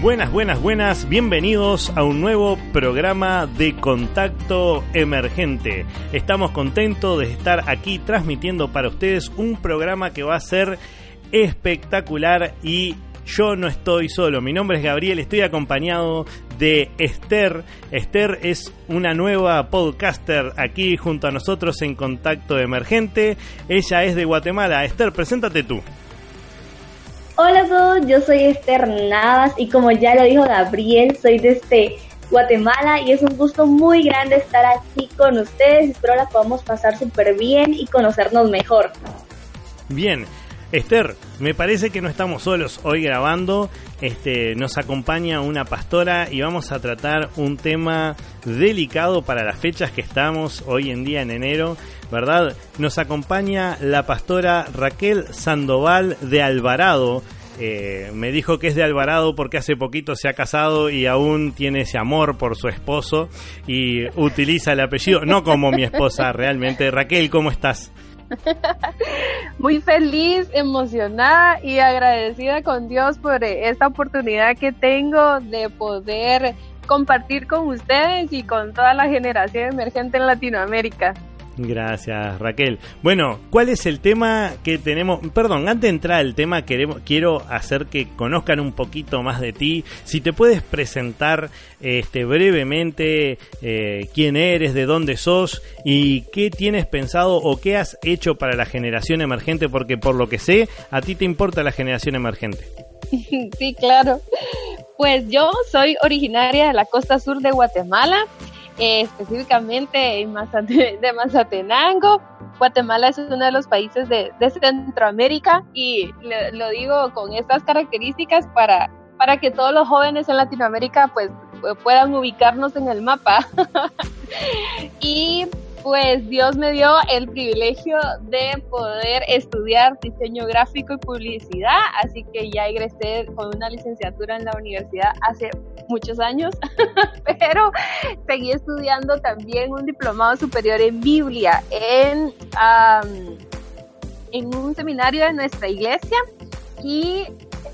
Buenas, buenas, buenas, bienvenidos a un nuevo programa de Contacto Emergente. Estamos contentos de estar aquí transmitiendo para ustedes un programa que va a ser espectacular y yo no estoy solo. Mi nombre es Gabriel, estoy acompañado de Esther. Esther es una nueva podcaster aquí junto a nosotros en Contacto Emergente. Ella es de Guatemala. Esther, preséntate tú. Hola a todos, yo soy Esther Navas y como ya lo dijo Gabriel, soy de este Guatemala y es un gusto muy grande estar aquí con ustedes. Espero la podamos pasar súper bien y conocernos mejor. Bien, Esther, me parece que no estamos solos hoy grabando. Este, nos acompaña una pastora y vamos a tratar un tema delicado para las fechas que estamos hoy en día en enero, ¿verdad? Nos acompaña la pastora Raquel Sandoval de Alvarado. Eh, me dijo que es de Alvarado porque hace poquito se ha casado y aún tiene ese amor por su esposo y utiliza el apellido, no como mi esposa realmente. Raquel, ¿cómo estás? Muy feliz, emocionada y agradecida con Dios por esta oportunidad que tengo de poder compartir con ustedes y con toda la generación emergente en Latinoamérica. Gracias, Raquel. Bueno, ¿cuál es el tema que tenemos? Perdón, antes de entrar al tema, quiero hacer que conozcan un poquito más de ti. Si te puedes presentar este, brevemente eh, quién eres, de dónde sos y qué tienes pensado o qué has hecho para la generación emergente, porque por lo que sé, a ti te importa la generación emergente. Sí, claro. Pues yo soy originaria de la costa sur de Guatemala eh, específicamente de Mazatenango. Guatemala es uno de los países de, Centroamérica y lo, digo con estas características para, para que todos los jóvenes en Latinoamérica pues puedan ubicarnos en el mapa. y pues Dios me dio el privilegio de poder estudiar diseño gráfico y publicidad, así que ya egresé con una licenciatura en la universidad hace muchos años, pero seguí estudiando también un diplomado superior en Biblia en, en un seminario de nuestra iglesia y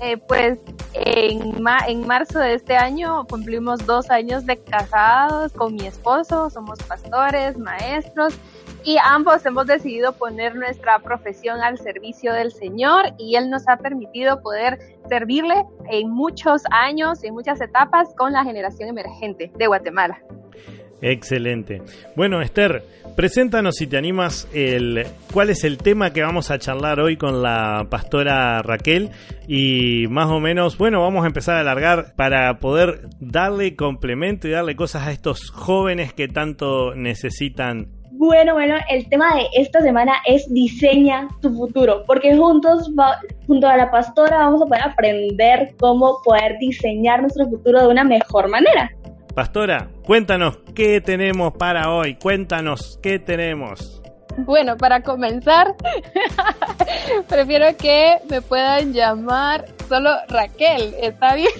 eh, pues en, en marzo de este año cumplimos dos años de casados con mi esposo, somos pastores, maestros y ambos hemos decidido poner nuestra profesión al servicio del Señor y Él nos ha permitido poder servirle en muchos años, en muchas etapas con la generación emergente de Guatemala. Excelente. Bueno, Esther, preséntanos si te animas el cuál es el tema que vamos a charlar hoy con la pastora Raquel y más o menos, bueno, vamos a empezar a alargar para poder darle complemento y darle cosas a estos jóvenes que tanto necesitan bueno, bueno, el tema de esta semana es diseña tu futuro, porque juntos, junto a la pastora, vamos a poder aprender cómo poder diseñar nuestro futuro de una mejor manera. Pastora, cuéntanos qué tenemos para hoy. Cuéntanos qué tenemos. Bueno, para comenzar, prefiero que me puedan llamar solo Raquel, ¿está bien?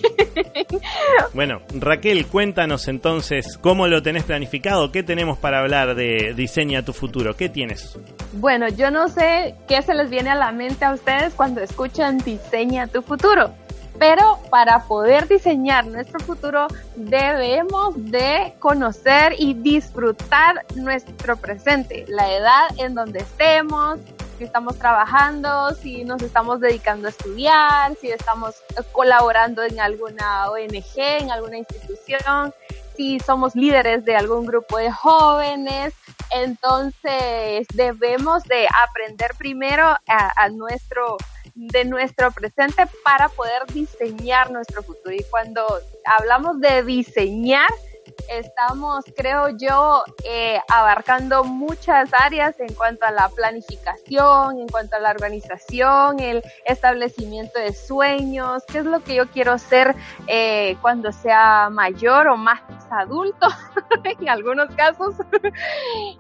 bueno, Raquel, cuéntanos entonces cómo lo tenés planificado, qué tenemos para hablar de Diseña tu futuro, ¿qué tienes? Bueno, yo no sé qué se les viene a la mente a ustedes cuando escuchan Diseña tu futuro. Pero para poder diseñar nuestro futuro debemos de conocer y disfrutar nuestro presente, la edad en donde estemos, si estamos trabajando, si nos estamos dedicando a estudiar, si estamos colaborando en alguna ONG, en alguna institución, si somos líderes de algún grupo de jóvenes. Entonces debemos de aprender primero a, a nuestro de nuestro presente para poder diseñar nuestro futuro. Y cuando hablamos de diseñar, estamos, creo yo, eh, abarcando muchas áreas en cuanto a la planificación, en cuanto a la organización, el establecimiento de sueños, qué es lo que yo quiero ser eh, cuando sea mayor o más adulto, en algunos casos.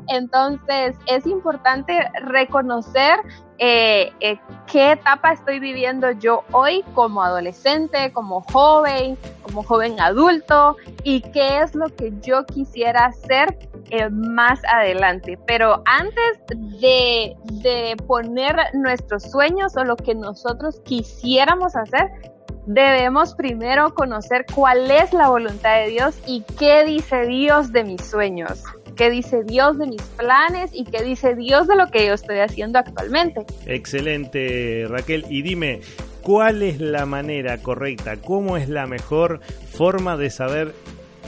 Entonces, es importante reconocer eh, eh, qué etapa estoy viviendo yo hoy como adolescente, como joven, como joven adulto y qué es lo que yo quisiera hacer eh, más adelante. Pero antes de, de poner nuestros sueños o lo que nosotros quisiéramos hacer, debemos primero conocer cuál es la voluntad de Dios y qué dice Dios de mis sueños qué dice Dios de mis planes y qué dice Dios de lo que yo estoy haciendo actualmente. Excelente, Raquel. Y dime, ¿cuál es la manera correcta? ¿Cómo es la mejor forma de saber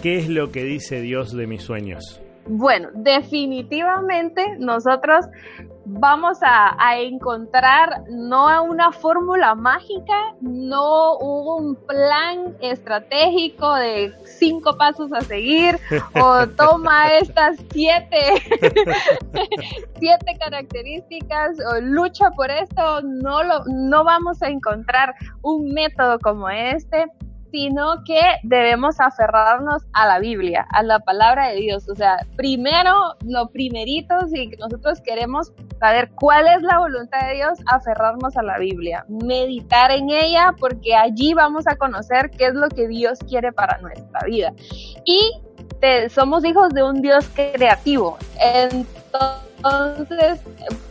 qué es lo que dice Dios de mis sueños? Bueno, definitivamente nosotros vamos a, encontrar no una fórmula mágica, no un plan estratégico de cinco pasos a seguir o toma estas siete, siete características o lucha por esto, no, lo, no vamos a encontrar un método como este sino que debemos aferrarnos a la Biblia, a la palabra de Dios. O sea, primero, lo primerito, si nosotros queremos saber cuál es la voluntad de Dios, aferrarnos a la Biblia, meditar en ella, porque allí vamos a conocer qué es lo que Dios quiere para nuestra vida. Y somos hijos de un Dios creativo. Entonces,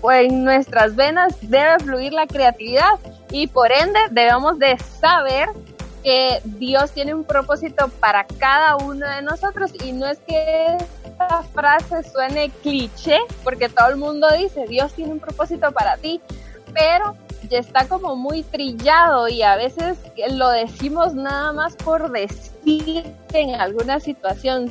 pues en nuestras venas debe fluir la creatividad y por ende debemos de saber que Dios tiene un propósito para cada uno de nosotros. Y no es que esta frase suene cliché, porque todo el mundo dice, Dios tiene un propósito para ti, pero ya está como muy trillado y a veces lo decimos nada más por decir en alguna situación,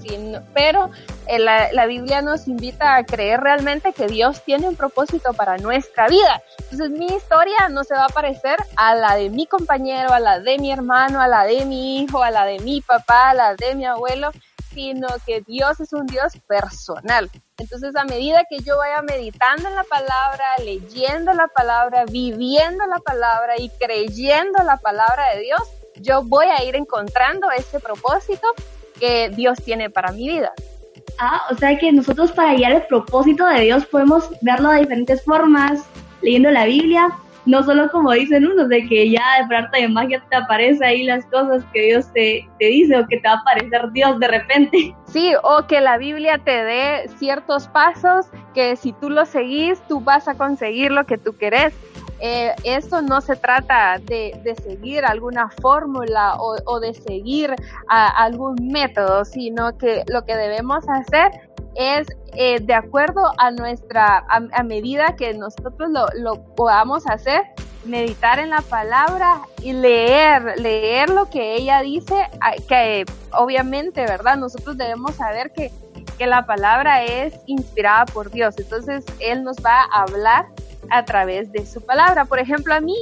pero eh, la, la, Biblia nos invita a creer realmente que Dios tiene un propósito para nuestra vida. Entonces mi historia no se va a parecer a la de mi compañero, a la de mi hermano, a la de mi hijo, a la de mi papá, a la de mi abuelo, sino que Dios es un Dios personal. Entonces, a medida que yo vaya meditando en la palabra, leyendo la palabra, viviendo la palabra y creyendo la palabra de Dios, yo voy a ir encontrando ese propósito que Dios tiene para mi vida. Ah, o sea que nosotros para hallar el propósito de Dios podemos verlo de diferentes formas, leyendo la Biblia, no solo como dicen unos, de que ya de arte de magia te aparece ahí las cosas que Dios te, te dice o que te va a aparecer Dios de repente. Sí, o que la Biblia te dé ciertos pasos que si tú los seguís, tú vas a conseguir lo que tú querés. Eh, esto no se trata de, de seguir alguna fórmula o, o, de seguir a, algún método, sino que lo que debemos hacer es eh, de acuerdo a nuestra, a, medida que nosotros lo, lo, podamos hacer, meditar en la palabra y leer, leer lo que ella dice, que obviamente, ¿verdad? Nosotros debemos saber que, que la palabra es inspirada por Dios, entonces Él nos va a hablar a través de su palabra. Por ejemplo, a mí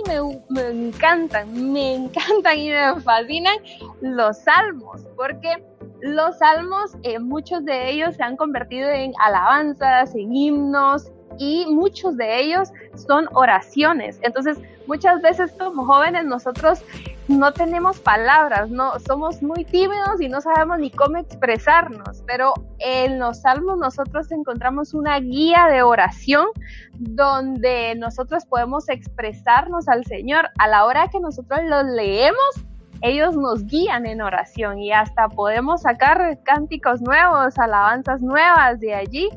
me, encantan, me encantan y me fascinan los salmos, porque los salmos, eh, muchos de ellos se han convertido en alabanzas, en himnos y muchos de ellos son oraciones. Entonces, muchas veces como jóvenes nosotros no tenemos palabras, no somos muy tímidos y no sabemos ni cómo expresarnos, pero en los salmos nosotros encontramos una guía de oración donde nosotros podemos expresarnos al Señor. A la hora que nosotros los leemos, ellos nos guían en oración y hasta podemos sacar cánticos nuevos, alabanzas nuevas de allí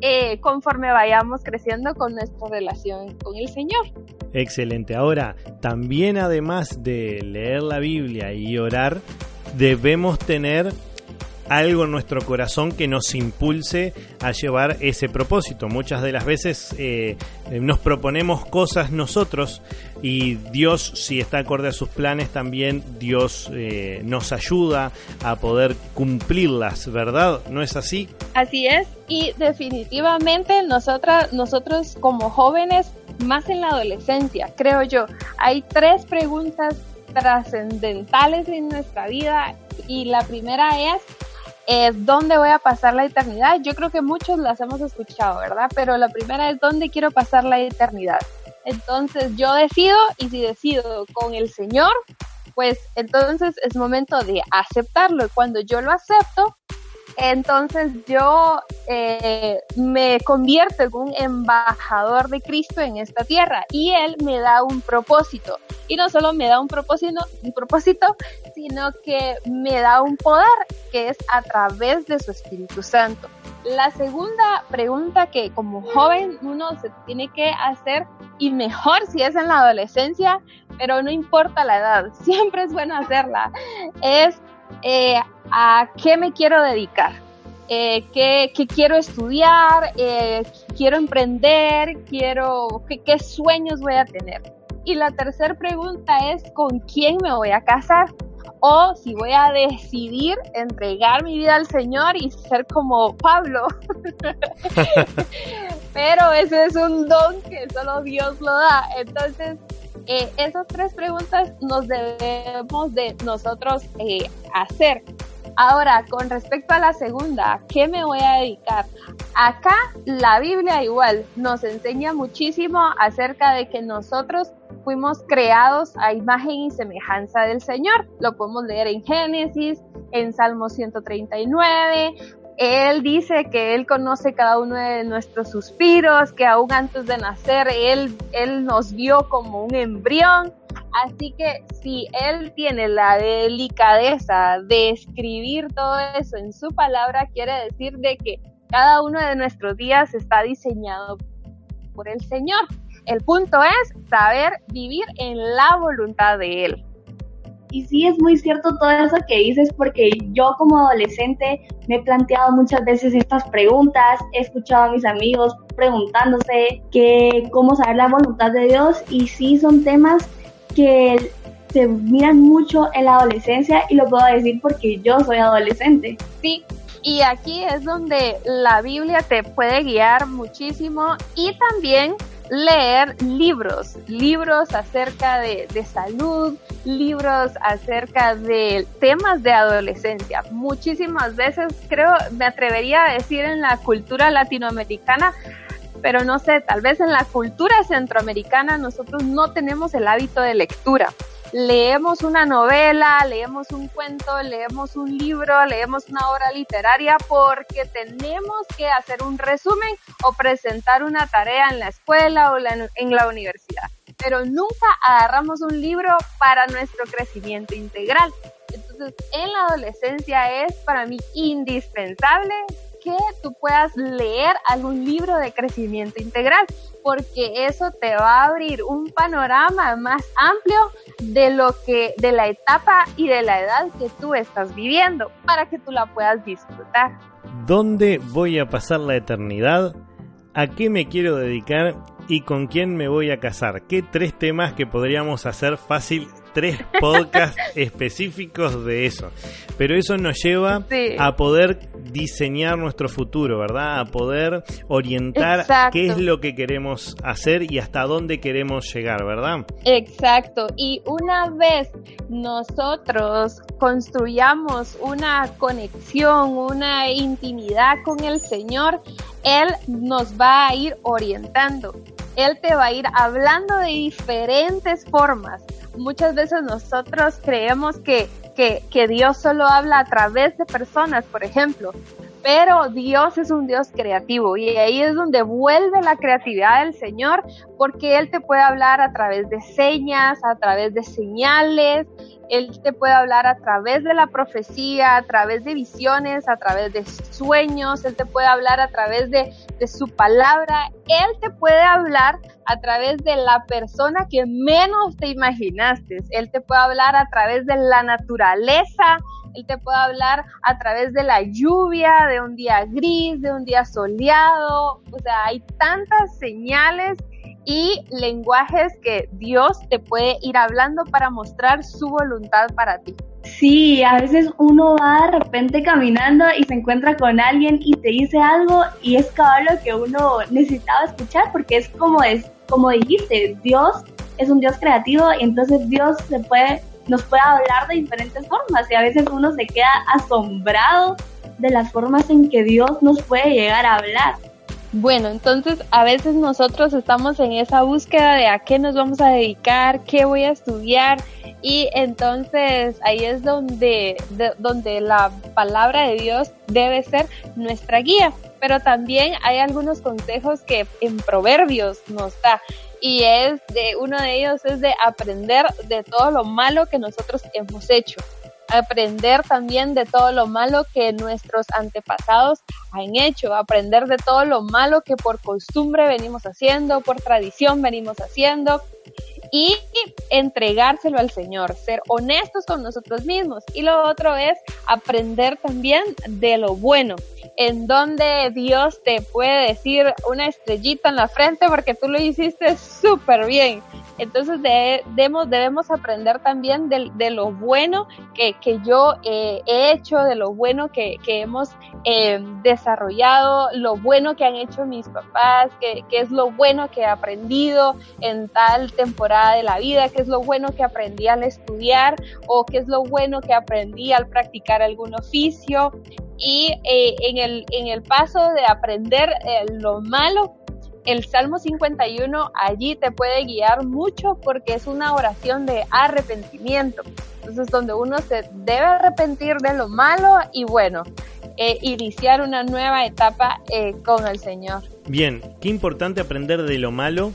eh, conforme vayamos creciendo con nuestra relación con el Señor. Excelente. Ahora, también además de leer la Biblia y orar, debemos tener algo en nuestro corazón que nos impulse a llevar ese propósito. Muchas de las veces eh, nos proponemos cosas nosotros y Dios, si está acorde a sus planes, también Dios eh, nos ayuda a poder cumplirlas, ¿verdad? ¿No es así? Así es, y definitivamente nosotras, nosotros como jóvenes, más en la adolescencia, creo yo, hay tres preguntas trascendentales en nuestra vida y la primera es eh, ¿dónde voy a pasar la eternidad? Yo creo que muchos las hemos escuchado, ¿verdad? Pero la primera es ¿dónde quiero pasar la eternidad? Entonces yo decido y si decido con el Señor, pues entonces es momento de aceptarlo. Y cuando yo lo acepto, entonces yo eh, me convierto en un embajador de Cristo en esta tierra y Él me da un propósito. Y no solo me da un propósito, un propósito, sino que me da un poder que es a través de su Espíritu Santo. La segunda pregunta que como joven uno se tiene que hacer, y mejor si es en la adolescencia, pero no importa la edad, siempre es bueno hacerla, es eh, a qué me quiero dedicar, eh, qué, quiero estudiar, eh, quiero emprender, quiero, qué, qué sueños voy a tener. Y la tercera pregunta es con quién me voy a casar o si voy a decidir entregar mi vida al Señor y ser como Pablo. Pero ese es un don que solo Dios lo da. Entonces, eh, esas tres preguntas nos debemos de nosotros eh, hacer. Ahora, con respecto a la segunda, ¿qué me voy a dedicar? Acá la Biblia igual nos enseña muchísimo acerca de que nosotros fuimos creados a imagen y semejanza del Señor. Lo podemos leer en Génesis, en Salmo 139. Él dice que Él conoce cada uno de nuestros suspiros, que aún antes de nacer Él, Él nos vio como un embrión. Así que si Él tiene la delicadeza de escribir todo eso en su palabra, quiere decir de que cada uno de nuestros días está diseñado por el Señor. El punto es saber vivir en la voluntad de Él. Y sí, es muy cierto todo eso que dices, porque yo como adolescente me he planteado muchas veces estas preguntas, he escuchado a mis amigos preguntándose cómo saber la voluntad de Dios y sí son temas que se miran mucho en la adolescencia y lo puedo decir porque yo soy adolescente. Sí, y aquí es donde la Biblia te puede guiar muchísimo y también leer libros, libros acerca de, salud, libros acerca de temas de adolescencia. Muchísimas veces creo, me atrevería a decir en la cultura latinoamericana, pero no sé, tal vez en la cultura centroamericana nosotros no tenemos el hábito de lectura leemos una novela, leemos un cuento, leemos un libro, leemos una obra literaria porque tenemos que hacer un resumen o presentar una tarea en la escuela o en la universidad. Pero nunca agarramos un libro para nuestro crecimiento integral. Entonces, en la adolescencia es para mí indispensable que tú puedas leer algún libro de crecimiento integral, porque eso te va a abrir un panorama más amplio de lo que, de la etapa y de la edad que tú estás viviendo, para que tú la puedas disfrutar. ¿Dónde voy a pasar la eternidad? ¿A qué me quiero dedicar? ¿Y con quién me voy a casar? ¿Qué tres temas que podríamos hacer fácil tres podcasts específicos de eso. Pero eso nos lleva a poder diseñar nuestro futuro, ¿verdad? A poder orientar qué es lo que queremos hacer y hasta dónde queremos llegar, ¿verdad? Exacto. Y una vez nosotros construyamos una conexión, una intimidad con el Señor, Él nos va a ir orientando. Él te va a ir hablando de diferentes formas muchas veces nosotros creemos que, que, que Dios solo habla a través de personas, por ejemplo, pero Dios es un Dios creativo y ahí es donde vuelve la creatividad del Señor porque Él te puede hablar a través de señas, a través de señales, Él te puede hablar a través de la profecía, a través de visiones, a través de sueños, Él te puede hablar a través de, su palabra, Él te puede hablar a través de la persona que menos te imaginaste, Él te puede hablar a través de la naturaleza, él te puede hablar a través de la lluvia, de un día gris, de un día soleado. O sea, hay tantas señales y lenguajes que Dios te puede ir hablando para mostrar su voluntad para ti. Sí, a veces uno va de repente caminando y se encuentra con alguien y te dice algo y es cabal lo que uno necesitaba escuchar porque es como es como dijiste, Dios es un Dios creativo y entonces Dios se puede nos puede hablar de diferentes formas y a veces uno se queda asombrado de las formas en que Dios nos puede llegar a hablar. Bueno, entonces a veces nosotros estamos en esa búsqueda de a qué nos vamos a dedicar, qué voy a estudiar y entonces ahí es donde, donde la palabra de Dios debe ser nuestra guía. Pero también hay algunos consejos que en Proverbios nos da y es de uno de ellos es de aprender de todo lo malo que nosotros hemos hecho aprender también de todo lo malo que nuestros antepasados han hecho, aprender de todo lo malo que por costumbre venimos haciendo, por tradición venimos haciendo y entregárselo al Señor, ser honestos con nosotros mismos. Y lo otro es aprender también de lo bueno, en donde Dios te puede decir una estrellita en la frente porque tú lo hiciste súper bien. Entonces debemos, debemos aprender también de, lo bueno que, yo eh, he hecho, de lo bueno que, hemos eh, desarrollado, lo bueno que han hecho mis papás, que, es lo bueno que he aprendido en tal temporada de la vida, que es lo bueno que aprendí al estudiar o qué es lo bueno que aprendí al practicar algún oficio. Y eh, en, el, en el paso de aprender lo malo, el Salmo 51 allí te puede guiar mucho porque es una oración de arrepentimiento. Entonces, donde uno se debe arrepentir de lo malo y bueno, eh, iniciar una nueva etapa eh, con el Señor. Bien, qué importante aprender de lo malo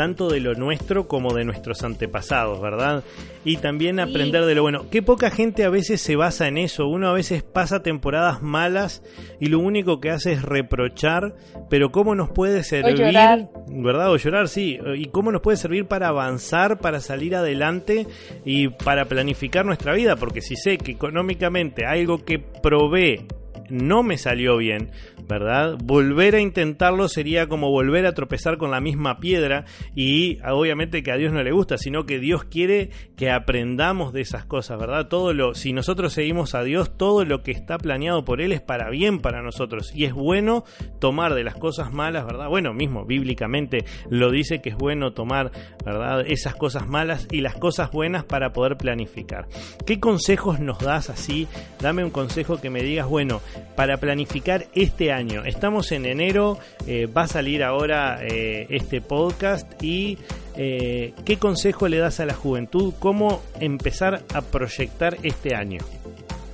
tanto de lo nuestro como de nuestros antepasados, ¿verdad? Y también aprender de lo bueno. Qué poca gente a veces se basa en eso. Uno a veces pasa temporadas malas y lo único que hace es reprochar, pero cómo nos puede servir, ¿verdad? O llorar, sí. Y cómo nos puede servir para avanzar, para salir adelante y para planificar nuestra vida, porque si sé que económicamente algo que provee no me salió bien, ¿verdad? Volver a intentarlo sería como volver a tropezar con la misma piedra y obviamente que a Dios no le gusta, sino que Dios quiere que aprendamos de esas cosas, ¿verdad? Todo lo si nosotros seguimos a Dios, todo lo que está planeado por él es para bien para nosotros y es bueno tomar de las cosas malas, ¿verdad? Bueno, mismo bíblicamente lo dice que es bueno tomar, ¿verdad? Esas cosas malas y las cosas buenas para poder planificar. ¿Qué consejos nos das así? Dame un consejo que me digas, bueno, para planificar este año. Estamos en enero, eh, va a salir ahora eh, este podcast y eh, ¿qué consejo le das a la juventud? ¿Cómo empezar a proyectar este año?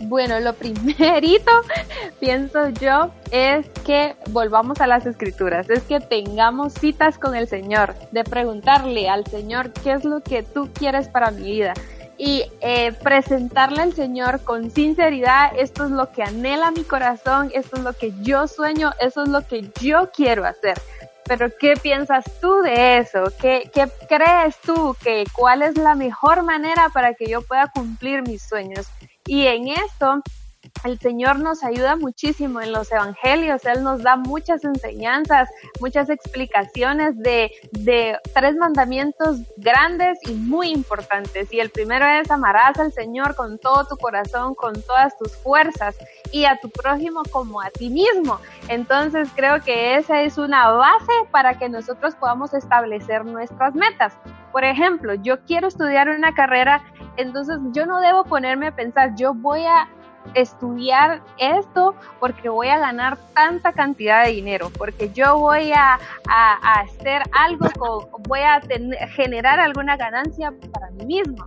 Bueno, lo primerito, pienso yo, es que volvamos a las escrituras, es que tengamos citas con el Señor, de preguntarle al Señor qué es lo que tú quieres para mi vida y eh, presentarle al Señor con sinceridad, esto es lo que anhela mi corazón, esto es lo que yo sueño, eso es lo que yo quiero hacer. Pero ¿qué piensas tú de eso? ¿Qué, qué crees tú que cuál es la mejor manera para que yo pueda cumplir mis sueños? Y en esto el Señor nos ayuda muchísimo en los evangelios, Él nos da muchas enseñanzas, muchas explicaciones de, de, tres mandamientos grandes y muy importantes. Y el primero es amarás al Señor con todo tu corazón, con todas tus fuerzas y a tu prójimo como a ti mismo. Entonces creo que esa es una base para que nosotros podamos establecer nuestras metas. Por ejemplo, yo quiero estudiar una carrera, entonces yo no debo ponerme a pensar, yo voy a estudiar esto porque voy a ganar tanta cantidad de dinero, porque yo voy a, hacer algo, voy a generar alguna ganancia para mí mismo,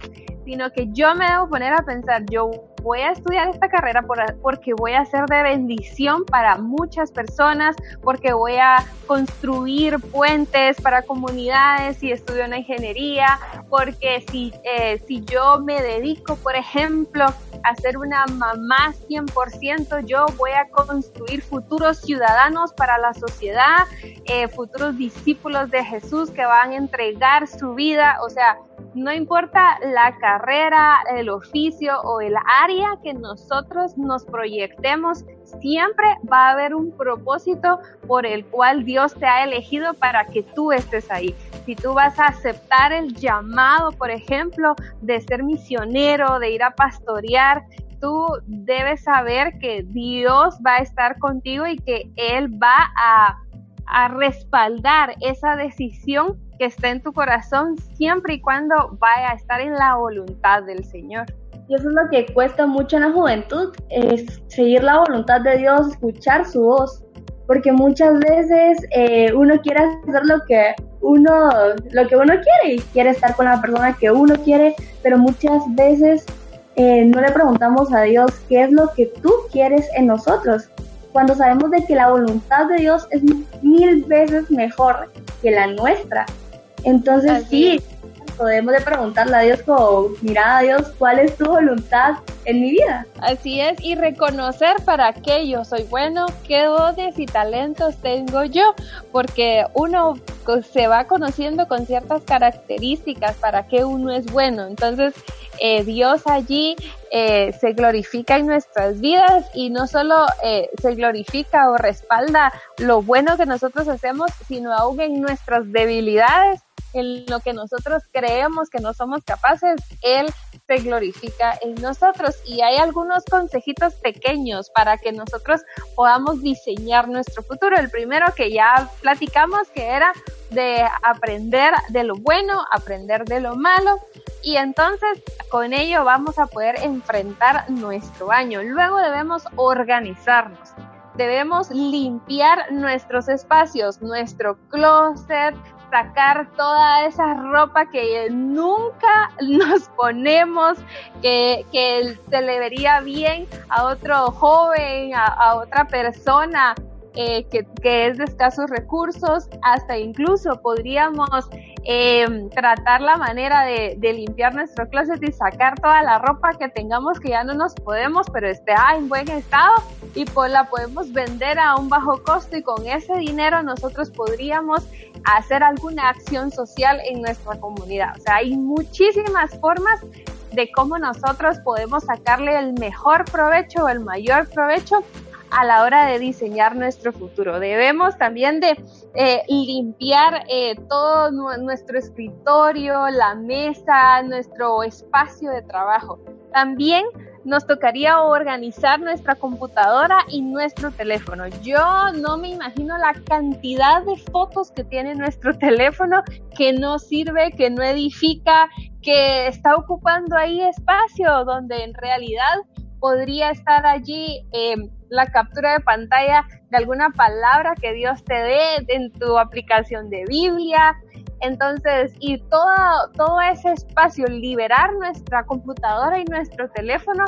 sino que yo me debo poner a pensar, yo voy a estudiar esta carrera porque voy a ser de bendición para muchas personas, porque voy a construir puentes para comunidades y estudio una ingeniería, porque si, eh, si yo me dedico, por ejemplo, a ser una mamá 100%, yo voy a construir futuros ciudadanos para la sociedad, eh, futuros discípulos de Jesús que van a entregar su vida, o sea, no importa la carrera, el oficio o el área que nosotros nos proyectemos, siempre va a haber un propósito por el cual Dios te ha elegido para que tú estés ahí. Si tú vas a aceptar el llamado, por ejemplo, de ser misionero, de ir a pastorear, tú debes saber que Dios va a estar contigo y que Él va a, a respaldar esa decisión que esté en tu corazón siempre y cuando vaya a estar en la voluntad del Señor. Y eso es lo que cuesta mucho en la juventud, es seguir la voluntad de Dios, escuchar su voz, porque muchas veces eh, uno quiere hacer lo que uno, lo que uno quiere y quiere estar con la persona que uno quiere, pero muchas veces eh, no le preguntamos a Dios qué es lo que tú quieres en nosotros, cuando sabemos de que la voluntad de Dios es mil veces mejor que la nuestra. Entonces sí, podemos de preguntarle a Dios como, mira a Dios, ¿cuál es tu voluntad en mi vida? Así es, y reconocer para qué yo soy bueno, qué dones y talentos tengo yo, porque uno se va conociendo con ciertas características para qué uno es bueno. Entonces, eh, Dios allí eh, se glorifica en nuestras vidas y no solo eh, se glorifica o respalda lo bueno que nosotros hacemos, sino aún en nuestras debilidades en lo que nosotros creemos que no somos capaces, Él se glorifica en nosotros. Y hay algunos consejitos pequeños para que nosotros podamos diseñar nuestro futuro. El primero que ya platicamos, que era de aprender de lo bueno, aprender de lo malo. Y entonces con ello vamos a poder enfrentar nuestro año. Luego debemos organizarnos debemos limpiar nuestros espacios, nuestro closet, sacar toda esa ropa que nunca nos ponemos, que, se le vería bien a otro joven, a otra persona, eh, que, es de escasos recursos, hasta incluso podríamos eh, tratar la manera de, limpiar nuestro closet y sacar toda la ropa que tengamos que ya no nos podemos, pero esté en buen estado y pues la podemos vender a un bajo costo y con ese dinero nosotros podríamos hacer alguna acción social en nuestra comunidad. O sea, hay muchísimas formas de cómo nosotros podemos sacarle el mejor provecho o el mayor provecho a la hora de diseñar nuestro futuro. Debemos también de eh, limpiar eh, todo nuestro escritorio, la mesa, nuestro espacio de trabajo. También nos tocaría organizar nuestra computadora y nuestro teléfono. Yo no me imagino la cantidad de fotos que tiene nuestro teléfono que no sirve, que no edifica, que está ocupando ahí espacio donde en realidad podría estar allí eh, la captura de pantalla de alguna palabra que Dios te dé en tu aplicación de Biblia. Entonces, y todo, todo ese espacio, liberar nuestra computadora y nuestro teléfono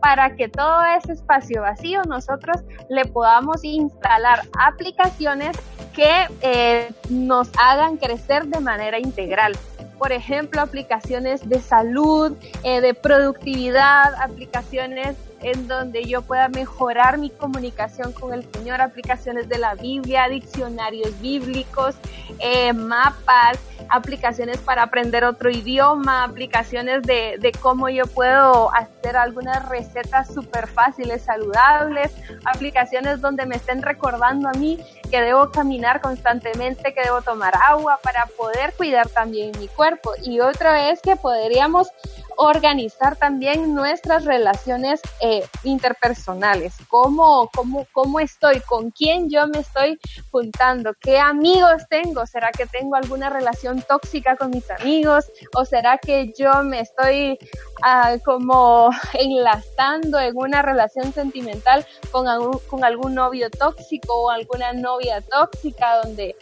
para que todo ese espacio vacío nosotros le podamos instalar aplicaciones que eh, nos hagan crecer de manera integral por ejemplo, aplicaciones de salud, eh, de productividad, aplicaciones en donde yo pueda mejorar mi comunicación con el Señor, aplicaciones de la Biblia, diccionarios bíblicos, eh, mapas, aplicaciones para aprender otro idioma, aplicaciones de, de cómo yo puedo hacer algunas recetas súper fáciles, saludables, aplicaciones donde me estén recordando a mí que debo caminar constantemente, que debo tomar agua para poder cuidar también mi cuerpo. Y otra es que podríamos organizar también nuestras relaciones eh, interpersonales, ¿Cómo, cómo, cómo estoy, con quién yo me estoy juntando, qué amigos tengo, será que tengo alguna relación tóxica con mis amigos o será que yo me estoy ah, como enlazando en una relación sentimental con algún, con algún novio tóxico o alguna novia tóxica donde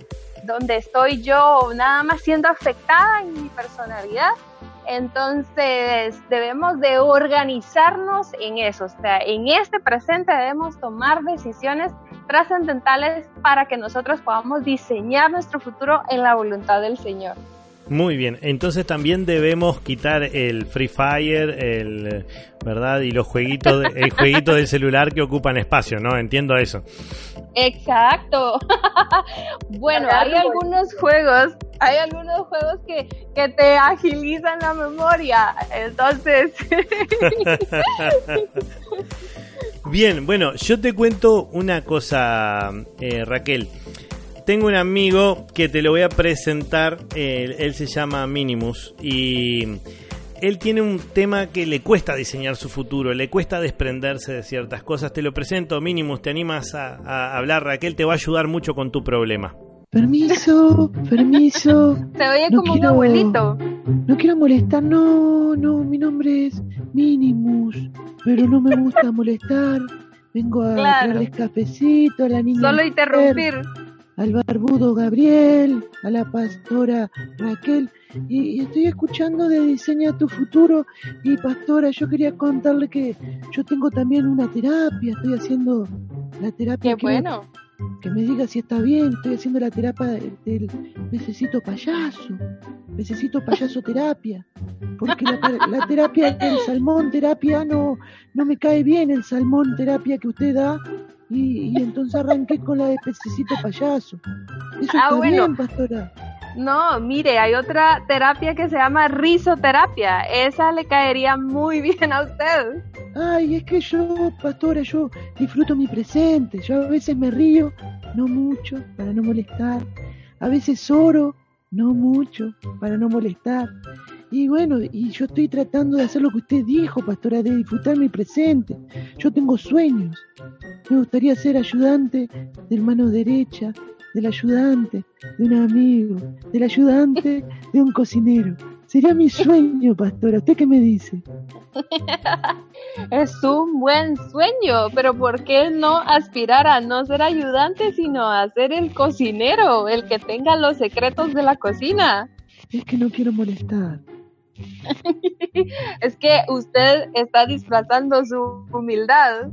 donde estoy yo nada más siendo afectada en mi personalidad entonces debemos de organizarnos en eso, o sea, en este presente debemos tomar decisiones trascendentales para que nosotros podamos diseñar nuestro futuro en la voluntad del Señor. Muy bien, entonces también debemos quitar el Free Fire, el, ¿verdad? Y los jueguitos, el jueguito del celular que ocupan espacio, ¿no? Entiendo eso. Exacto. bueno, hay algunos juegos, hay algunos juegos que, que te agilizan la memoria, entonces... bien, bueno, yo te cuento una cosa, eh, Raquel. Tengo un amigo que te lo voy a presentar, él, se llama Minimus y él tiene un tema que le cuesta diseñar su futuro, le cuesta desprenderse de ciertas cosas. Te lo presento, Minimus, te animas a, hablar, Raquel te va a ayudar mucho con tu problema. Permiso, permiso. Se oye como un abuelito. No quiero molestar, no, no, mi nombre es Minimus, pero no me gusta molestar. Vengo a darles cafecito a la niña. Solo interrumpir. Al barbudo Gabriel, a la pastora Raquel. Y, estoy escuchando de Diseña tu futuro. Y pastora, yo quería contarle que yo tengo también una terapia. Estoy haciendo la terapia. Qué bueno que me diga si está bien, estoy haciendo la terapia del, necesito payaso, necesito payaso terapia, porque la, terapia del salmón terapia no, no me cae bien el salmón terapia que usted da, y, entonces arranqué con la de pececito payaso. Eso ah, está bien, pastora. No, mire, hay otra terapia que se llama risoterapia. Esa le caería muy bien a usted. Ay, es que yo, pastora, yo disfruto mi presente. Yo a veces me río, no mucho, para no molestar. A veces oro, no mucho, para no molestar. Y bueno, y yo estoy tratando de hacer lo que usted dijo, pastora, de disfrutar mi presente. Yo tengo sueños. Me gustaría ser ayudante de mano derecha, del ayudante, de un amigo, del ayudante de un cocinero. Sería mi sueño, pastora. ¿Usted qué me dice? es un buen sueño, pero ¿por qué no aspirar a no ser ayudante, sino a ser el cocinero, el que tenga los secretos de la cocina? Es que no quiero molestar. es que usted está disfrazando su humildad.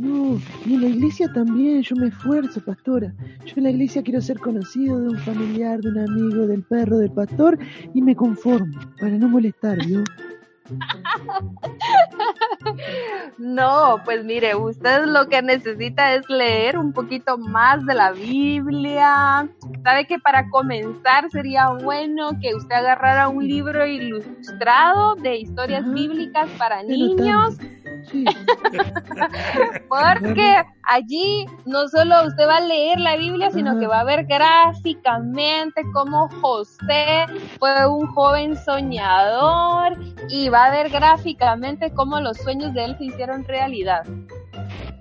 No, y en la iglesia también, yo me esfuerzo, pastora. Yo en la iglesia quiero ser conocido de un familiar, de un amigo, del perro, del pastor, y me conformo, para no molestar, ¿yo? No, pues mire, usted lo que necesita es leer un poquito más de la Biblia. Sabe que para comenzar sería bueno que usted agarrara un libro ilustrado de historias bíblicas para niños. Porque allí no solo usted va a leer la Biblia, sino que va a ver gráficamente cómo José fue un joven soñador y va a ver gráficamente cómo los sueños de él se hicieron realidad.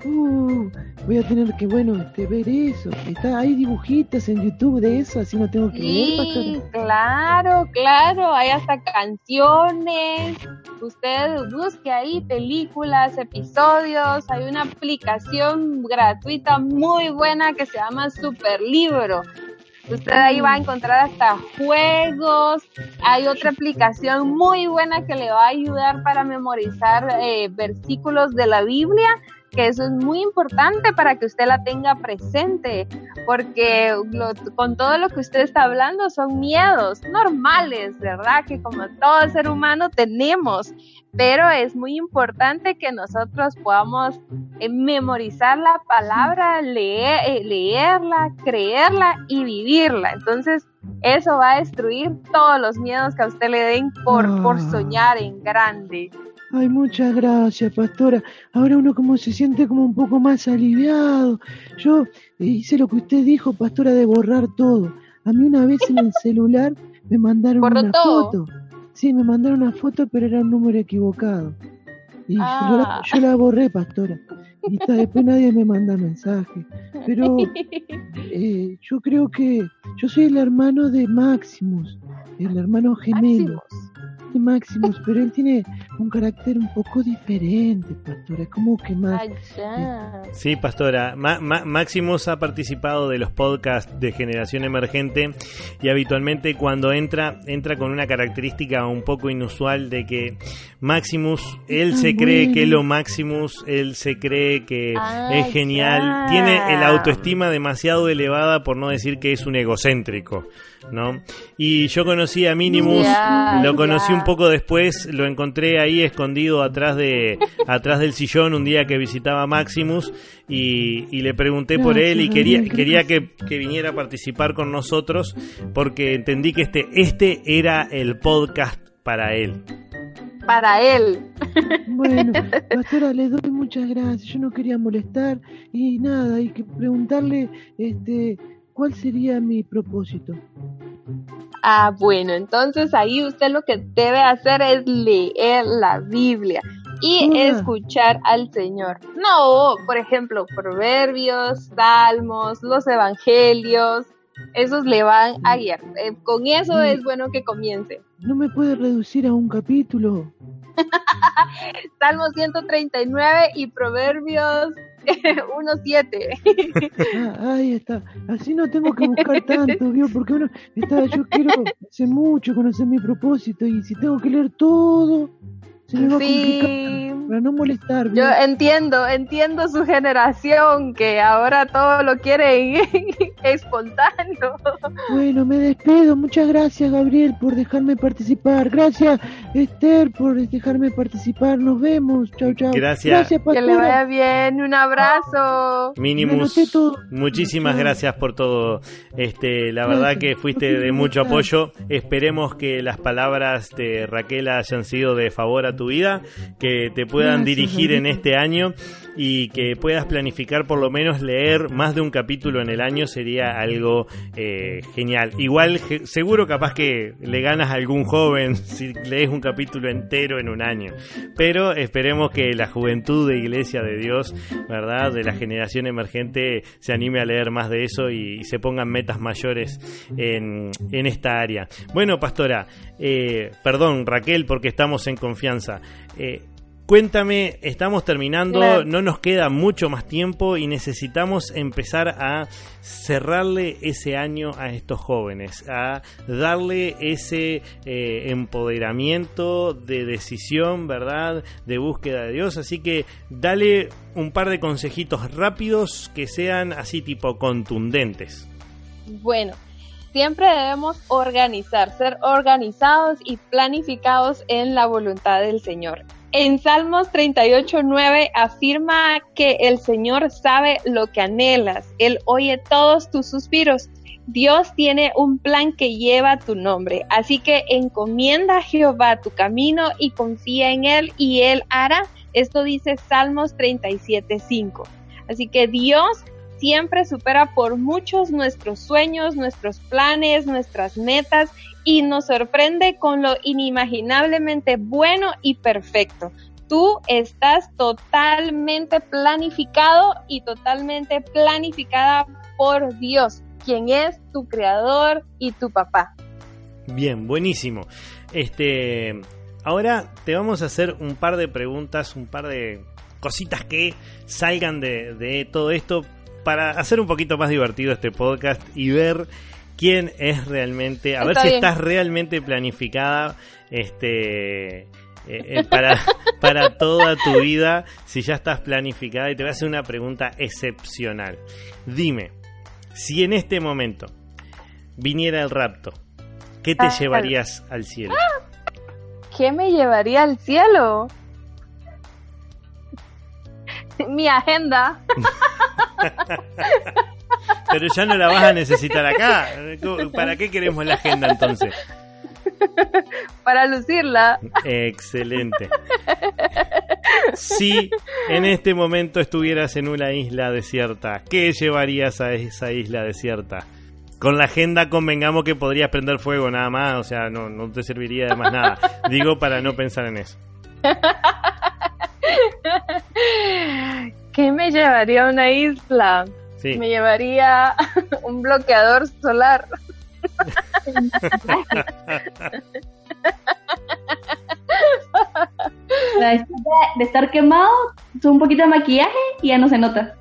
Uh, voy a tener que, bueno, este, ver eso. Está, hay dibujitos en YouTube de eso, así no tengo que sí, claro, claro. Hay hasta canciones. Usted busque ahí películas, episodios. Hay una aplicación gratuita muy buena que se llama Super Libro. Usted ahí va a encontrar hasta juegos. Hay otra aplicación muy buena que le va a ayudar para memorizar eh, versículos de la Biblia que eso es muy importante para que usted la tenga presente, porque con todo lo que usted está hablando son miedos normales, ¿verdad? Que como todo ser humano tenemos, pero es muy importante que nosotros podamos eh, memorizar la palabra, leer, eh, leerla, creerla y vivirla. Entonces, eso va a destruir todos los miedos que a usted le den por, por ah. soñar en grande. Ay, muchas gracias, pastora. Ahora uno como se siente como un poco más aliviado. Yo hice lo que usted dijo, pastora, de borrar todo. A mí una vez en el celular me mandaron una foto. Sí, me mandaron una foto, pero era un número equivocado. Y yo, la, ah. yo, la, borré, pastora. Y hasta después nadie me manda mensaje. Pero eh, yo creo que yo soy el hermano de Maximus, el hermano gemelo de Maximus, pero él tiene un carácter un poco diferente, pastora, como que más... Sí, pastora, Maximus ha participado de los podcasts de Generación Emergente y habitualmente cuando entra, entra con una característica un poco inusual de que Maximus, él se cree que es lo Maximus, él se cree que es genial, tiene el autoestima demasiado elevada por no decir que es un egocéntrico. ¿no? Y yo conocí a Minimus, lo conocí un poco después, lo encontré ahí escondido atrás de atrás del sillón un día que visitaba Maximus y, le pregunté por él y quería quería que, que, viniera a participar con nosotros porque entendí que este este era el podcast para él. Para él. Bueno, pastora, le doy muchas gracias. Yo no quería molestar y nada, hay que preguntarle este ¿Cuál sería mi propósito? Ah, bueno, entonces ahí usted lo que debe hacer es leer la Biblia y escuchar al Señor. No, por ejemplo, proverbios, salmos, los evangelios, esos le van a guiar. Eh, con eso es bueno que comience. ¿No me puede reducir a un capítulo? Salmo 139 y Proverbios 1.7. Ah, ahí está. Así no tengo que buscar tanto, ¿vio? Porque uno está, yo quiero hace mucho conocer mi propósito y si tengo que leer todo, se complicar para no molestar. Yo entiendo, entiendo su generación que ahora todo lo quiere espontáneo. Bueno, me despido. Muchas gracias, Gabriel, por dejarme participar. Gracias, Esther, por dejarme participar. Nos vemos. Chao, chao. Gracias. que le vaya bien. Un abrazo. Minimus. Muchísimas gracias por todo. Este, la verdad que fuiste de mucho apoyo. Esperemos que las palabras de Raquel hayan sido de favor a tu vida, que te puedan dirigir en este año y que puedas planificar por lo menos leer más de un capítulo en el año sería algo eh, genial. Igual seguro capaz que le ganas a algún joven si lees un capítulo entero en un año. Pero esperemos que la juventud de Iglesia de Dios, ¿verdad? De la generación emergente se anime a leer más de eso y, se pongan metas mayores en, en esta área. Bueno, pastora, eh, perdón Raquel porque estamos en confianza. Eh, Cuéntame, estamos terminando, no nos queda mucho más tiempo y necesitamos empezar a cerrarle ese año a estos jóvenes, a darle ese eh, empoderamiento de decisión, ¿verdad? De búsqueda de Dios. Así que dale un par de consejitos rápidos que sean así tipo contundentes. Bueno, siempre debemos organizar, ser organizados y planificados en la voluntad del Señor. En Salmos 38.9 afirma que el Señor sabe lo que anhelas, Él oye todos tus suspiros. Dios tiene un plan que lleva tu nombre, así que encomienda a Jehová tu camino y confía en Él y Él hará. Esto dice Salmos 37.5. Así que Dios siempre supera por muchos nuestros sueños, nuestros planes, nuestras metas y nos sorprende con lo inimaginablemente bueno y perfecto. Tú estás totalmente planificado y totalmente planificada por Dios, quien es tu creador y tu papá. Bien, buenísimo. Este, ahora te vamos a hacer un par de preguntas, un par de cositas que salgan de, de todo esto para hacer un poquito más divertido este podcast y ver quién es realmente, a ver si estás realmente planificada este eh, eh, para, para toda tu vida, si ya estás planificada y te voy a hacer una pregunta excepcional. Dime, si en este momento viniera el rapto, ¿qué te ah, llevarías al cielo? ¿Qué me llevaría al cielo? Mi agenda. Pero ya no la vas a necesitar acá. ¿Para qué queremos la agenda entonces? Para lucirla. Excelente. Si en este momento estuvieras en una isla desierta, ¿qué llevarías a esa isla desierta? Con la agenda convengamos que podrías prender fuego nada más, o sea, no, no te serviría de más nada. Digo para no pensar en eso. ¿Qué me llevaría a una isla? Me llevaría un bloqueador solar. de estar quemado, un poquito de maquillaje y ya no se nota.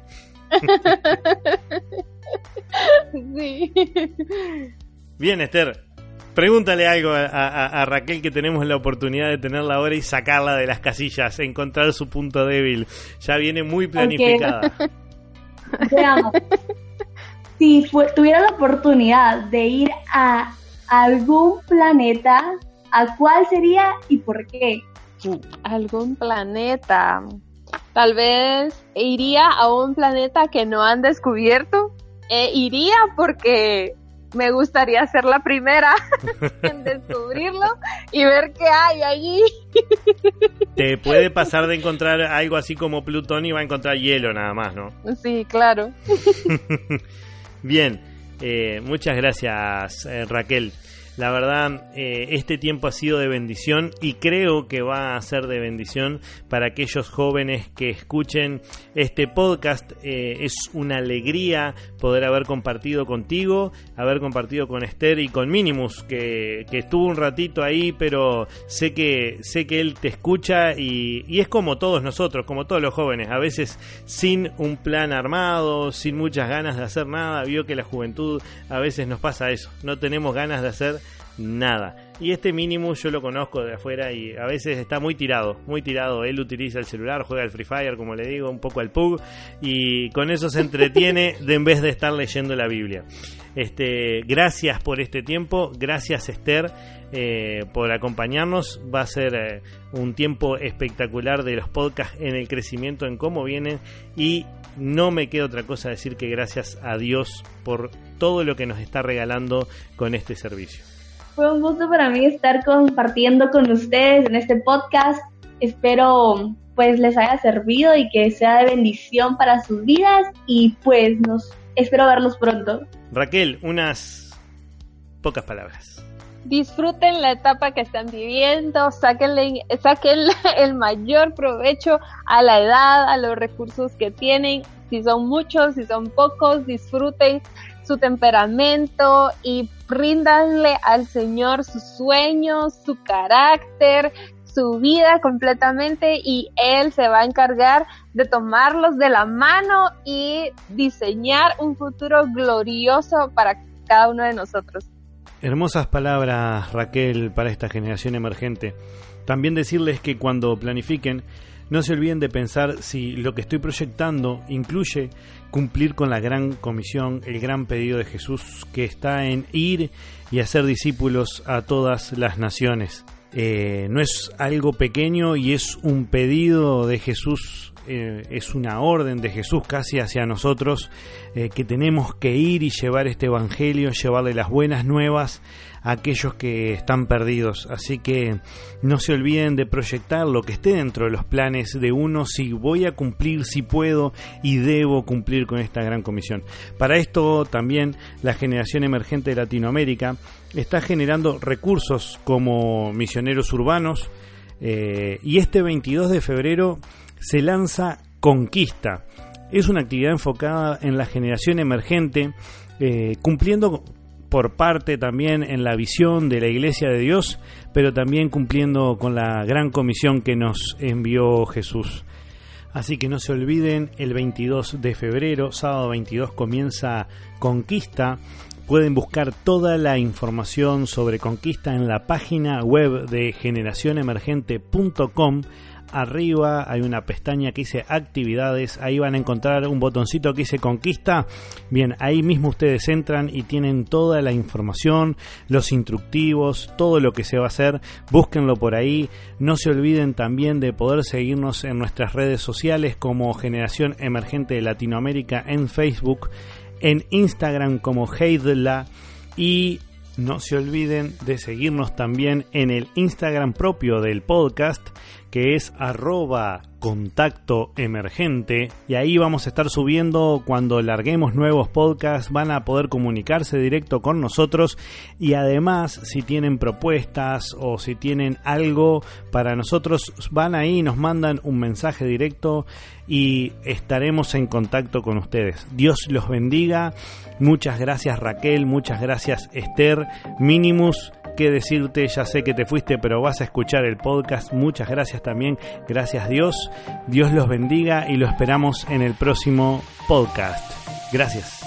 sí. Bien, Esther. Pregúntale algo a, Raquel que tenemos la oportunidad de tenerla ahora y sacarla de las casillas, encontrar su punto débil. Ya viene muy planificada. Veamos. si tuviera la oportunidad de ir a algún planeta, ¿a cuál sería y por qué? Algún planeta. Tal vez iría a un planeta que no han descubierto. E iría porque me gustaría ser la primera en descubrirlo y ver qué hay allí. Te puede pasar de encontrar algo así como Plutón y va a encontrar hielo nada más, ¿no? Sí, claro. Bien, eh, muchas gracias eh, Raquel. La verdad, eh, este tiempo ha sido de bendición y creo que va a ser de bendición para aquellos jóvenes que escuchen este podcast. Eh, es una alegría poder haber compartido contigo, haber compartido con Esther y con Minimus, que, estuvo un ratito ahí, pero sé que, sé que él te escucha y, y es como todos nosotros, como todos los jóvenes, a veces sin un plan armado, sin muchas ganas de hacer nada. Vio que la juventud a veces nos pasa eso, no tenemos ganas de hacer nada. Y este mínimo yo lo conozco de afuera y a veces está muy tirado, muy tirado. Él utiliza el celular, juega al Free Fire, como le digo, un poco al PUG y con eso se entretiene de, en vez de estar leyendo la Biblia. Este, gracias por este tiempo, gracias Esther eh, por acompañarnos. Va a ser eh, un tiempo espectacular de los podcasts en el crecimiento, en cómo vienen y no me queda otra cosa decir que gracias a Dios por todo lo que nos está regalando con este servicio. Fue un gusto para mí estar compartiendo con ustedes en este podcast. Espero pues les haya servido y que sea de bendición para sus vidas y pues nos espero verlos pronto. Raquel, unas pocas palabras. Disfruten la etapa que están viviendo, sáquenle, sáquenle el mayor provecho a la edad, a los recursos que tienen, si son muchos, si son pocos, disfruten su temperamento y ríndanle al Señor sus sueños, su carácter, su vida completamente y Él se va a encargar de tomarlos de la mano y diseñar un futuro glorioso para cada uno de nosotros. Hermosas palabras, Raquel, para esta generación emergente. También decirles que cuando planifiquen, no se olviden de pensar si lo que estoy proyectando incluye cumplir con la gran comisión, el gran pedido de Jesús que está en ir y hacer discípulos a todas las naciones. Eh, no es algo pequeño y es un pedido de Jesús, eh, es una orden de Jesús casi hacia nosotros eh, que tenemos que ir y llevar este Evangelio, llevarle las buenas nuevas aquellos que están perdidos. Así que no se olviden de proyectar lo que esté dentro de los planes de uno, si voy a cumplir, si puedo y debo cumplir con esta gran comisión. Para esto también la generación emergente de Latinoamérica está generando recursos como misioneros urbanos eh, y este 22 de febrero se lanza Conquista. Es una actividad enfocada en la generación emergente, eh, cumpliendo por parte también en la visión de la Iglesia de Dios, pero también cumpliendo con la gran comisión que nos envió Jesús. Así que no se olviden, el 22 de febrero, sábado 22, comienza Conquista. Pueden buscar toda la información sobre Conquista en la página web de generacionemergente.com arriba hay una pestaña que dice actividades, ahí van a encontrar un botoncito que dice conquista. Bien, ahí mismo ustedes entran y tienen toda la información, los instructivos, todo lo que se va a hacer, búsquenlo por ahí. No se olviden también de poder seguirnos en nuestras redes sociales como Generación Emergente de Latinoamérica en Facebook, en Instagram como Heidla y no se olviden de seguirnos también en el Instagram propio del podcast que es arroba contacto emergente y ahí vamos a estar subiendo cuando larguemos nuevos podcasts van a poder comunicarse directo con nosotros y además si tienen propuestas o si tienen algo para nosotros van ahí nos mandan un mensaje directo y estaremos en contacto con ustedes. Dios los bendiga. Muchas gracias Raquel. Muchas gracias Esther. Minimus qué decirte, ya sé que te fuiste, pero vas a escuchar el podcast. Muchas gracias también, gracias Dios. Dios los bendiga y lo esperamos en el próximo podcast. Gracias.